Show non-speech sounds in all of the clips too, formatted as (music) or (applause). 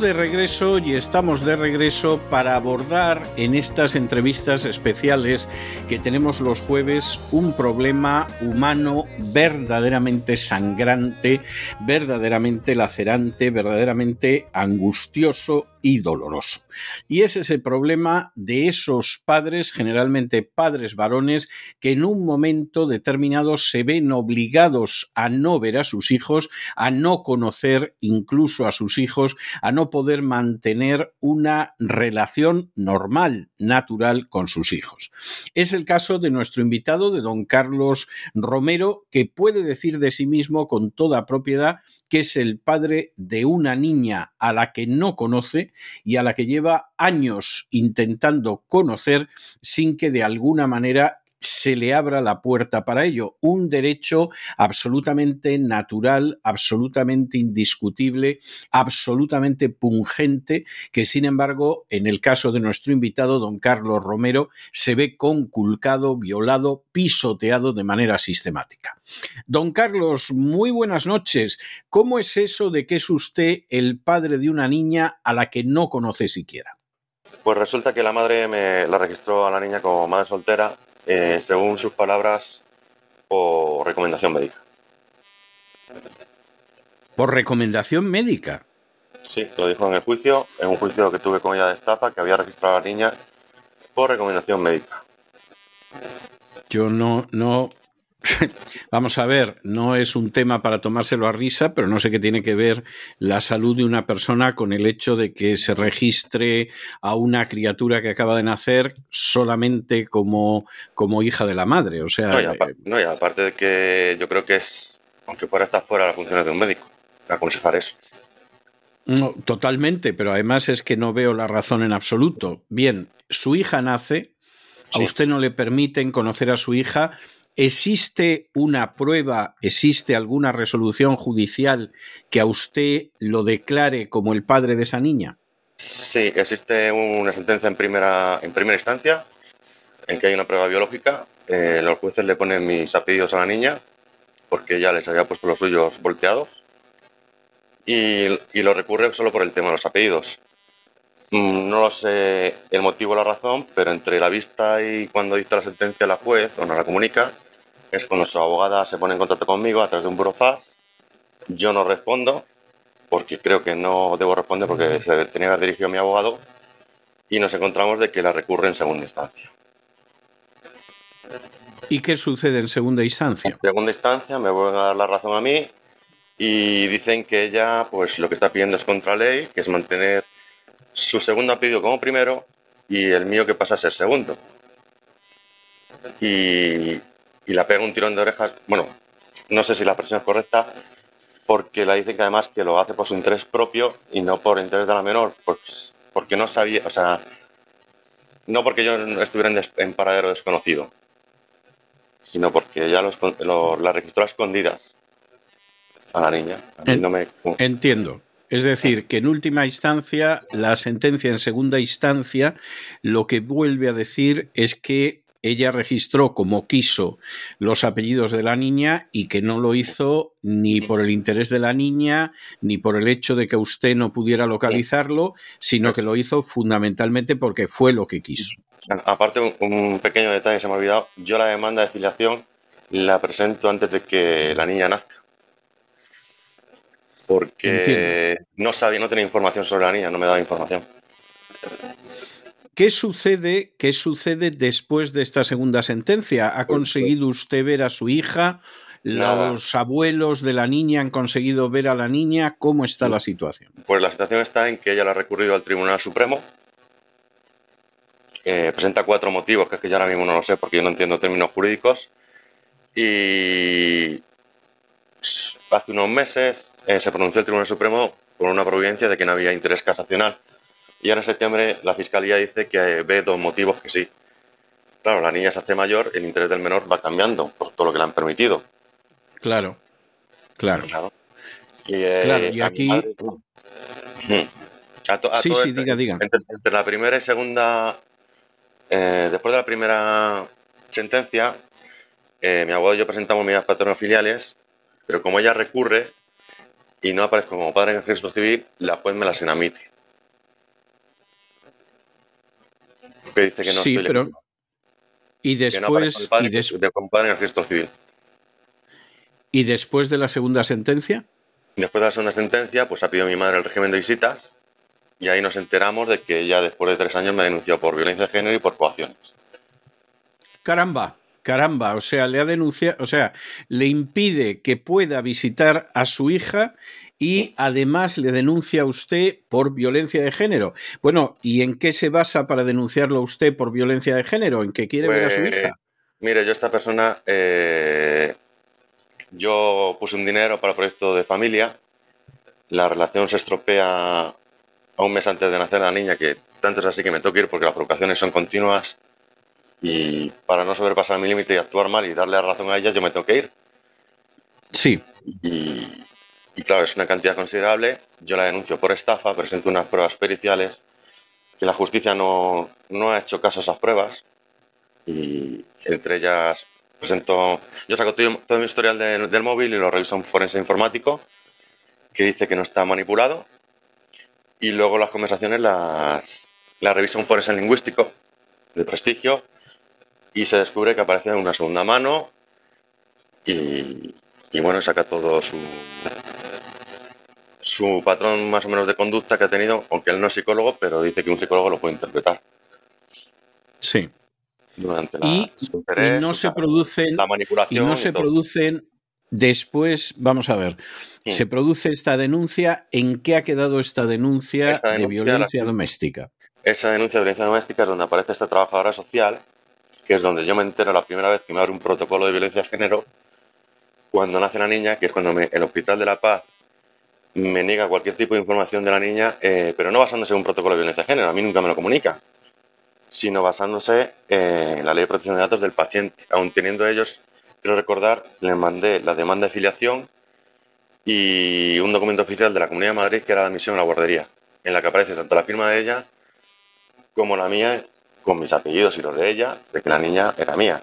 De regreso y estamos de regreso para abordar en estas entrevistas especiales que tenemos los jueves un problema humano verdaderamente sangrante, verdaderamente lacerante, verdaderamente angustioso y doloroso. Y es ese problema de esos padres, generalmente padres varones, que en un momento determinado se ven obligados a no ver a sus hijos, a no conocer incluso a sus hijos, a no poder mantener una relación normal, natural con sus hijos. Es el caso de nuestro invitado, de don Carlos Romero, que puede decir de sí mismo con toda propiedad que es el padre de una niña a la que no conoce y a la que lleva años intentando conocer sin que de alguna manera se le abra la puerta para ello. Un derecho absolutamente natural, absolutamente indiscutible, absolutamente pungente, que sin embargo, en el caso de nuestro invitado, don Carlos Romero, se ve conculcado, violado, pisoteado de manera sistemática. Don Carlos, muy buenas noches. ¿Cómo es eso de que es usted el padre de una niña a la que no conoce siquiera? Pues resulta que la madre me la registró a la niña como madre soltera eh, según sus palabras, por recomendación médica. ¿Por recomendación médica? Sí, lo dijo en el juicio, en un juicio que tuve con ella de estafa, que había registrado a la niña por recomendación médica. Yo no, no, (laughs) Vamos a ver, no es un tema para tomárselo a risa, pero no sé qué tiene que ver la salud de una persona con el hecho de que se registre a una criatura que acaba de nacer solamente como, como hija de la madre. O sea, no y, aparte, de que yo creo que es, aunque fuera estar fuera las funciones de un médico, aconsejar eso. No, totalmente, pero además es que no veo la razón en absoluto. Bien, su hija nace, a usted no le permiten conocer a su hija ¿Existe una prueba, existe alguna resolución judicial que a usted lo declare como el padre de esa niña? Sí, existe una sentencia en primera, en primera instancia en que hay una prueba biológica. Eh, los jueces le ponen mis apellidos a la niña porque ya les había puesto los suyos volteados y, y lo recurre solo por el tema de los apellidos. Mm, no lo sé el motivo o la razón, pero entre la vista y cuando dicta la sentencia la juez o nos la comunica, es cuando su abogada se pone en contacto conmigo a través de un burofax. Yo no respondo, porque creo que no debo responder porque se tenía que haber dirigido a mi abogado, y nos encontramos de que la recurre en segunda instancia. ¿Y qué sucede en segunda instancia? En segunda instancia me vuelven a dar la razón a mí y dicen que ella, pues lo que está pidiendo es contra ley, que es mantener su segundo apellido como primero y el mío que pasa a ser segundo. Y, la pega un tirón de orejas, bueno, no sé si la expresión es correcta, porque la dice que además que lo hace por su interés propio y no por interés de la menor, pues, porque no sabía, o sea, no porque yo estuviera en, paradero desconocido, sino porque ya la registró a escondidas a la niña. Entiendo. Es decir, que en última instancia, la sentencia en segunda instancia lo que vuelve a decir es que ella registró como quiso los apellidos de la niña y que no lo hizo ni por el interés de la niña, ni por el hecho de que usted no pudiera localizarlo, sino que lo hizo fundamentalmente porque fue lo que quiso. Aparte, un pequeño detalle se me ha olvidado, yo la demanda de filiación la presento antes de que la niña nazca porque no sabía, no tenía información sobre la niña, no me daba información. ¿Qué sucede, ¿Qué sucede después de esta segunda sentencia? ¿Ha pues, conseguido usted ver a su hija? ¿Los abuelos de la niña han conseguido ver a la niña? ¿Cómo está la situación? Pues la situación está en que ella la ha recurrido al Tribunal Supremo. Eh, presenta cuatro motivos, que es que yo ahora mismo no lo sé porque yo no entiendo términos jurídicos. Y hace unos meses eh, se pronunció el Tribunal Supremo por una providencia de que no había interés casacional. Y ahora en septiembre la Fiscalía dice que ve dos motivos que sí. Claro, la niña se hace mayor, el interés del menor va cambiando por todo lo que le han permitido. Claro, claro. Y, eh, claro, y aquí... sí, sí, diga, diga. Entre, la primera y segunda, eh, después de la primera sentencia, eh, mi abogado y yo presentamos medidas paterno-filiales, pero como ella recurre y no aparezco como padre en el registro civil, la juez me las inamite. Que dice que no sí, pero... Y después... y de, como padre en el registro civil. ¿Y después de la segunda sentencia? Después de la segunda sentencia, pues ha pedido mi madre el régimen de visitas y ahí nos enteramos de que ella después de tres años me denunció por violencia de género y por coacciones. Caramba, caramba, o sea, le ha denunciado, o sea, le impide que pueda visitar a su hija y además le denuncia a usted por violencia de género. Bueno, ¿y en qué se basa para denunciarlo a usted por violencia de género? ¿En qué quiere ver a su pues, hija? Mire, yo esta persona, eh, yo puse un dinero para el proyecto de familia, la relación se estropea a un mes antes de nacer la niña, que tanto es así que me que ir porque las provocaciones son continuas y para no sobrepasar mi límite y actuar mal y darle la razón a ella, yo me tengo que ir. Sí. Y, claro, es una cantidad considerable. Yo la denuncio por estafa, presento unas pruebas periciales que la justicia no, ha hecho caso a esas pruebas y entre ellas presento, yo saco todo, mi historial del móvil y lo reviso un forense informático que dice que no está manipulado y luego las conversaciones las, las revisa un forense lingüístico de prestigio y se descubre que aparece en una segunda mano y, bueno, saca todo su, su patrón más o menos de conducta que ha tenido, aunque él no es psicólogo, pero dice que un psicólogo lo puede interpretar. Sí. Durante la, y, no se producen la manipulación y no se producen después, vamos a ver, se produce esta denuncia, ¿en qué ha quedado esta denuncia, de violencia doméstica? Esa denuncia de violencia doméstica es donde aparece esta trabajadora social que es donde yo me entero la primera vez que me abre un protocolo de violencia de género, cuando nace la niña, que es cuando el Hospital de la Paz me niega cualquier tipo de información de la niña, eh, pero no basándose en un protocolo de violencia de género, a mí nunca me lo comunica, sino basándose en la ley de protección de datos del paciente. Aun teniendo ellos, quiero recordar, les mandé la demanda de filiación y un documento oficial de la Comunidad de Madrid que era la admisión a la guardería, en la que aparece tanto la firma de ella como la mía con mis apellidos y los de ella, de que la niña era mía.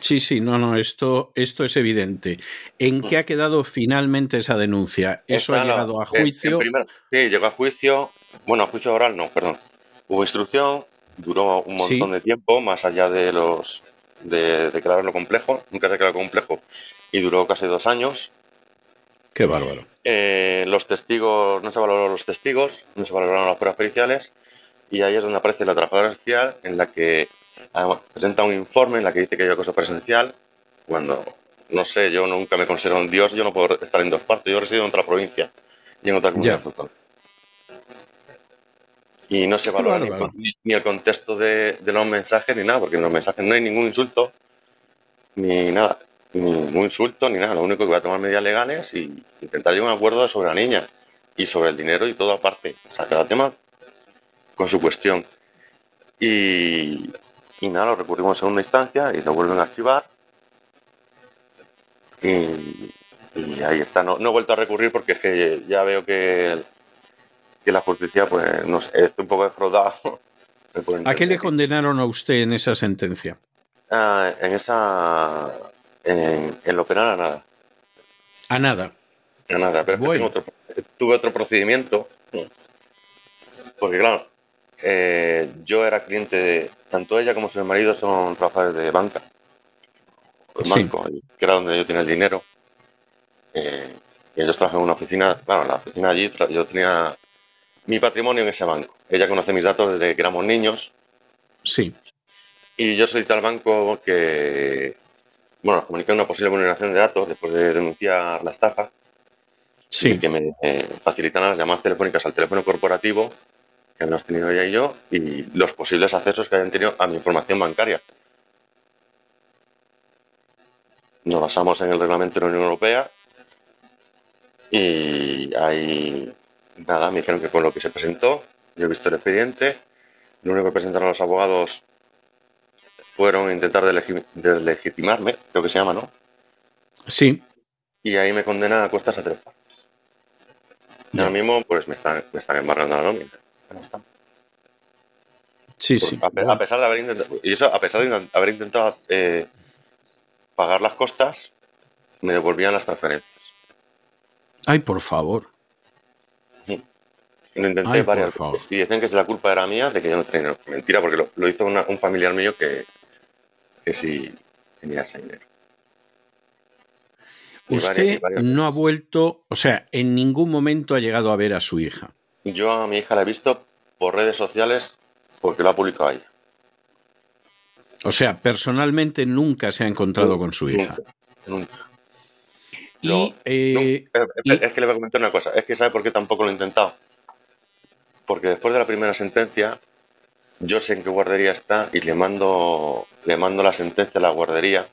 Sí, sí, no, no, esto, esto es evidente. ¿En qué ha quedado finalmente esa denuncia? ¿Eso ha llegado a juicio? sí, llegó a juicio, bueno, a juicio oral no, perdón. Hubo instrucción, duró un montón de tiempo, más allá de los de declararlo complejo, nunca se declaró complejo, y duró casi dos años. Qué bárbaro. Eh, los testigos, no se valoraron los testigos, no se valoraron las pruebas periciales, y ahí es donde aparece la trabajadora social en la que presenta un informe en la que dice que hay acoso presencial, cuando, no sé, yo nunca me considero un dios, yo no puedo estar en dos partes, yo resido en otra provincia y en otra comunidad autónoma. Y no se valora ni, el contexto de, de los mensajes ni nada, porque en los mensajes no hay ningún insulto ni nada ningún insulto ni nada. Lo único que voy a tomar medidas legales y intentar llegar a un acuerdo sobre la niña y sobre el dinero y todo aparte. O sea, cada tema con su cuestión. Y, y nada, lo recurrimos en segunda instancia y lo vuelven a archivar. Y, ahí está. No, he vuelto a recurrir porque es que ya veo que, que la justicia, pues, no sé, estoy un poco defraudado. (laughs) ¿A qué le condenaron a usted en esa sentencia? Ah, en esa en, lo penal a nada. A nada. A nada, pero tuve otro procedimiento. Porque claro, eh, yo era cliente de. Tanto ella como su marido son trabajadores de banca. El banco, que era donde yo tenía el dinero. Eh, y ellos trabajan en una oficina. Claro, en la oficina allí yo tenía mi patrimonio en ese banco. Ella conoce mis datos desde que éramos niños. Sí. Y yo solicité al banco que bueno, nos comunican una posible vulneración de datos después de denunciar la estafa. Sí. Y que me eh, facilitan las llamadas telefónicas al teléfono corporativo que hemos tenido ella y yo y los posibles accesos que hayan tenido a mi información bancaria. nos basamos en el reglamento de la Unión Europea y ahí, nada, me dijeron que con lo que se presentó, yo he visto el expediente, lo único que presentaron los abogados fueron intentar deslegitimarme, creo que se llama, ¿no? Sí. Y ahí me condena a cuestas a tres Y ahora mismo, pues me están, me están embargando la nómina. Sí, sí. A, pesar de haber intentado, y eso a pesar de haber intentado eh, pagar las costas, me devolvían las transferencias. Ay, por favor. Lo intenté varias veces. Y dicen que la culpa era mía de que yo no tenía Mentira, porque lo, hizo un familiar mío que, que dinero. Usted no ha vuelto, o sea, en ningún momento ha llegado a ver a su hija. Yo a mi hija la he visto por redes sociales porque lo ha publicado ella. O sea, personalmente nunca se ha encontrado con su hija. Nunca. Eh, es que le voy a comentar una cosa. Es que sabe por qué tampoco lo he intentado. Porque después de la primera sentencia, yo sé en qué guardería está y le mando, le mando la sentencia a la guardería.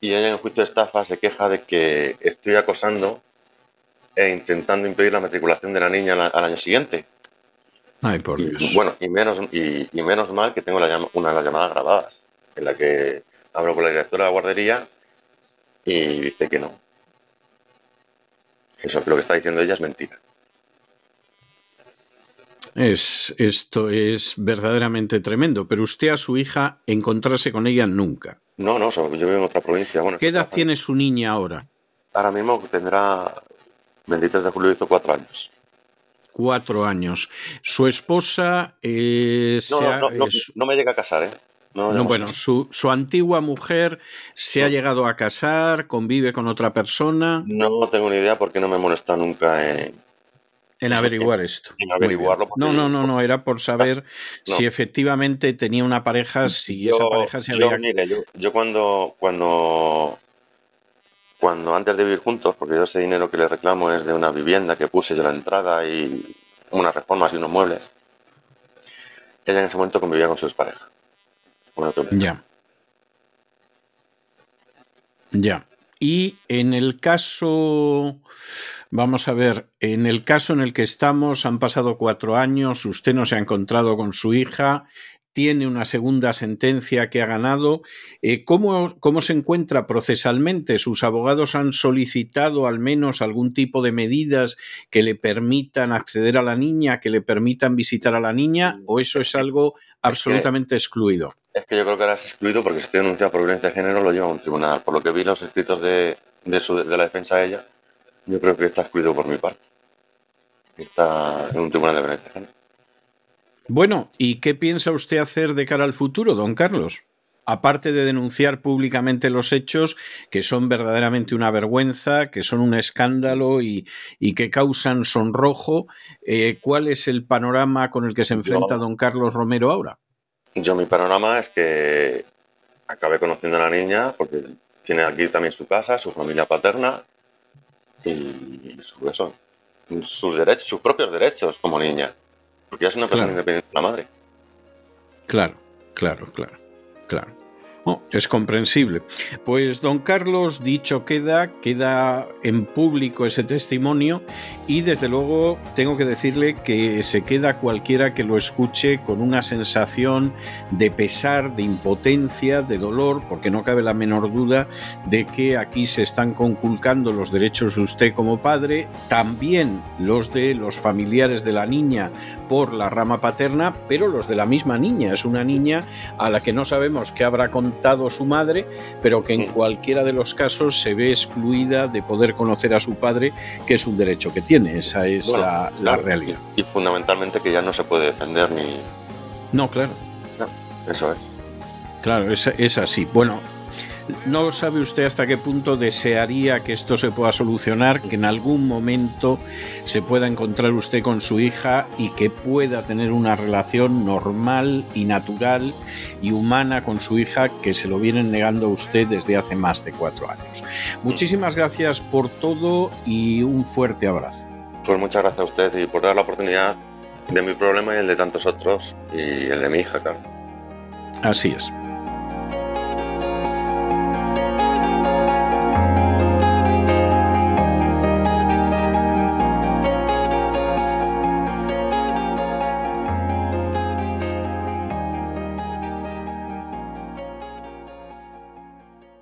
Y ella en el juicio de estafa se queja de que estoy acosando e intentando impedir la matriculación de la niña al año siguiente. Ay, por Dios. bueno, y menos, y, menos mal que tengo una de las llamadas grabadas, en la que hablo con la directora de la guardería y dice que no. Eso, lo que está diciendo ella es mentira. Es, esto es verdaderamente tremendo, pero usted a su hija encontrarse con ella nunca. No, no, yo vivo en otra provincia. Bueno, ¿Qué edad tiene su niña ahora? Ahora mismo tendrá, 23 de julio, hizo cuatro años cuatro años. Su esposa eh, no, me llega a casar, ¿eh? No, bueno, su, su, antigua mujer se ha llegado a casar, convive con otra persona. No tengo ni idea porque no me molesta nunca en, en averiguar esto. En averiguarlo. No, no, no, no, era por saber (laughs) si efectivamente tenía una pareja, si esa pareja se había. Yo, yo, cuando, cuando cuando antes de vivir juntos, porque yo ese dinero que le reclamo es de una vivienda que puse yo la entrada y unas reformas y unos muebles, ella en ese momento convivía con sus parejas. ya. Ya. Y en el caso, vamos a ver, en el caso en el que estamos, han pasado cuatro años, usted no se ha encontrado con su hija, tiene una segunda sentencia que ha ganado. Eh, ¿cómo, ¿Cómo se encuentra procesalmente? ¿Sus abogados han solicitado al menos algún tipo de medidas que le permitan acceder a la niña, que le permitan visitar a la niña, o eso es algo absolutamente excluido? Es que yo creo que ahora es excluido porque si estoy denunciado por violencia de género lo lleva a un tribunal. Por lo que vi los escritos de, de, de la defensa de ella, yo creo que está excluido por mi parte. Está en un tribunal de violencia de género. Bueno, ¿y qué piensa usted hacer de cara al futuro, don Carlos? Aparte de denunciar públicamente los hechos que son verdaderamente una vergüenza, que son un escándalo y, que causan sonrojo, eh, ¿cuál es el panorama con el que se enfrenta don Carlos Romero ahora? Yo mi panorama es que acabé conociendo a la niña porque tiene aquí también su casa, su familia paterna y sus derechos, sus propios derechos como niña. Porque ya es una persona independiente de la madre. Claro, claro, claro, claro. Oh, es comprensible. Pues don Carlos, dicho queda, queda en público ese testimonio y desde luego tengo que decirle que se queda cualquiera que lo escuche con una sensación de pesar, de impotencia, de dolor, porque no cabe la menor duda de que aquí se están conculcando los derechos de usted como padre, también los de los familiares de la niña por la rama paterna, pero los de la misma niña. Es una niña a la que no sabemos qué habrá su madre, pero que en cualquiera de los casos se ve excluida de poder conocer a su padre, que es un derecho que tiene. Esa es la, realidad. Y, fundamentalmente que ya no se puede defender ni. No, claro. eso es. Claro, es, es así. Bueno, no sabe usted hasta qué punto desearía que esto se pueda solucionar, que en algún momento se pueda encontrar usted con su hija y que pueda tener una relación normal y natural y humana con su hija que se lo vienen negando a usted desde hace más de cuatro años. Muchísimas gracias por todo y un fuerte abrazo. Pues muchas gracias a usted y por dar la oportunidad de mi problema y el de tantos otros y el de mi hija, claro. Así es.